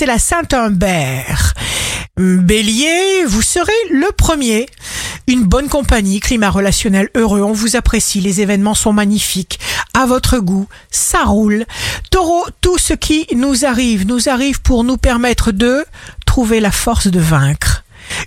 c'est la Saint-Humbert. Bélier, vous serez le premier. Une bonne compagnie, climat relationnel heureux, on vous apprécie, les événements sont magnifiques, à votre goût, ça roule. Taureau, tout ce qui nous arrive, nous arrive pour nous permettre de trouver la force de vaincre.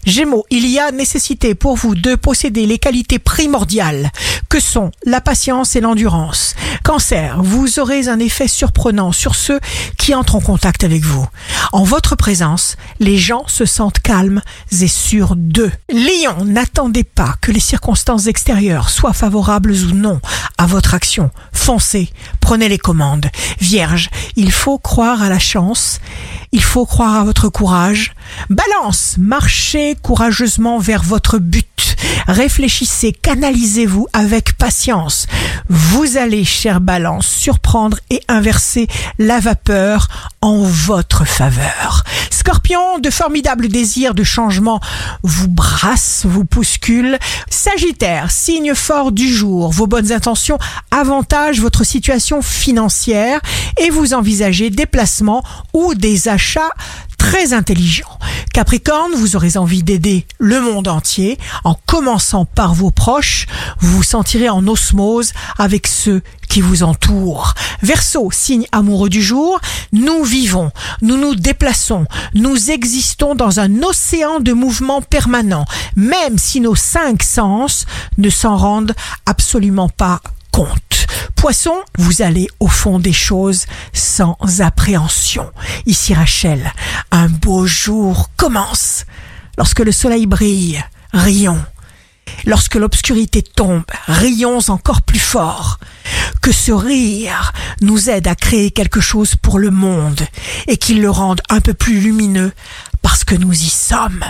Gémeaux, il y a nécessité pour vous de posséder les qualités primordiales que sont la patience et l'endurance. Cancer, vous aurez un effet surprenant sur ceux qui entrent en contact avec vous. En votre présence, les gens se sentent calmes et sûrs d'eux. Lion, n'attendez pas que les circonstances extérieures soient favorables ou non à votre action. Foncez, prenez les commandes. Vierge, il faut croire à la chance, il faut croire à votre courage. Balance, marchez courageusement vers votre but. Réfléchissez, canalisez-vous avec patience. Vous allez, cher Balance, surprendre et inverser la vapeur en votre faveur. Scorpion, de formidables désirs de changement vous brassent, vous bousculent. Sagittaire, signe fort du jour, vos bonnes intentions avantagent votre situation financière et vous envisagez des placements ou des achats très intelligents. Capricorne, vous aurez envie d'aider le monde entier en commençant par vos proches. Vous vous sentirez en osmose avec ceux qui vous entourent. Verseau, signe amoureux du jour, nous vivons, nous nous déplaçons, nous existons dans un océan de mouvements permanents, même si nos cinq sens ne s'en rendent absolument pas compte. Poisson, vous allez au fond des choses sans appréhension. Ici Rachel, un beau jour commence. Lorsque le soleil brille, rions. Lorsque l'obscurité tombe, rions encore plus fort. Que ce rire nous aide à créer quelque chose pour le monde et qu'il le rende un peu plus lumineux parce que nous y sommes.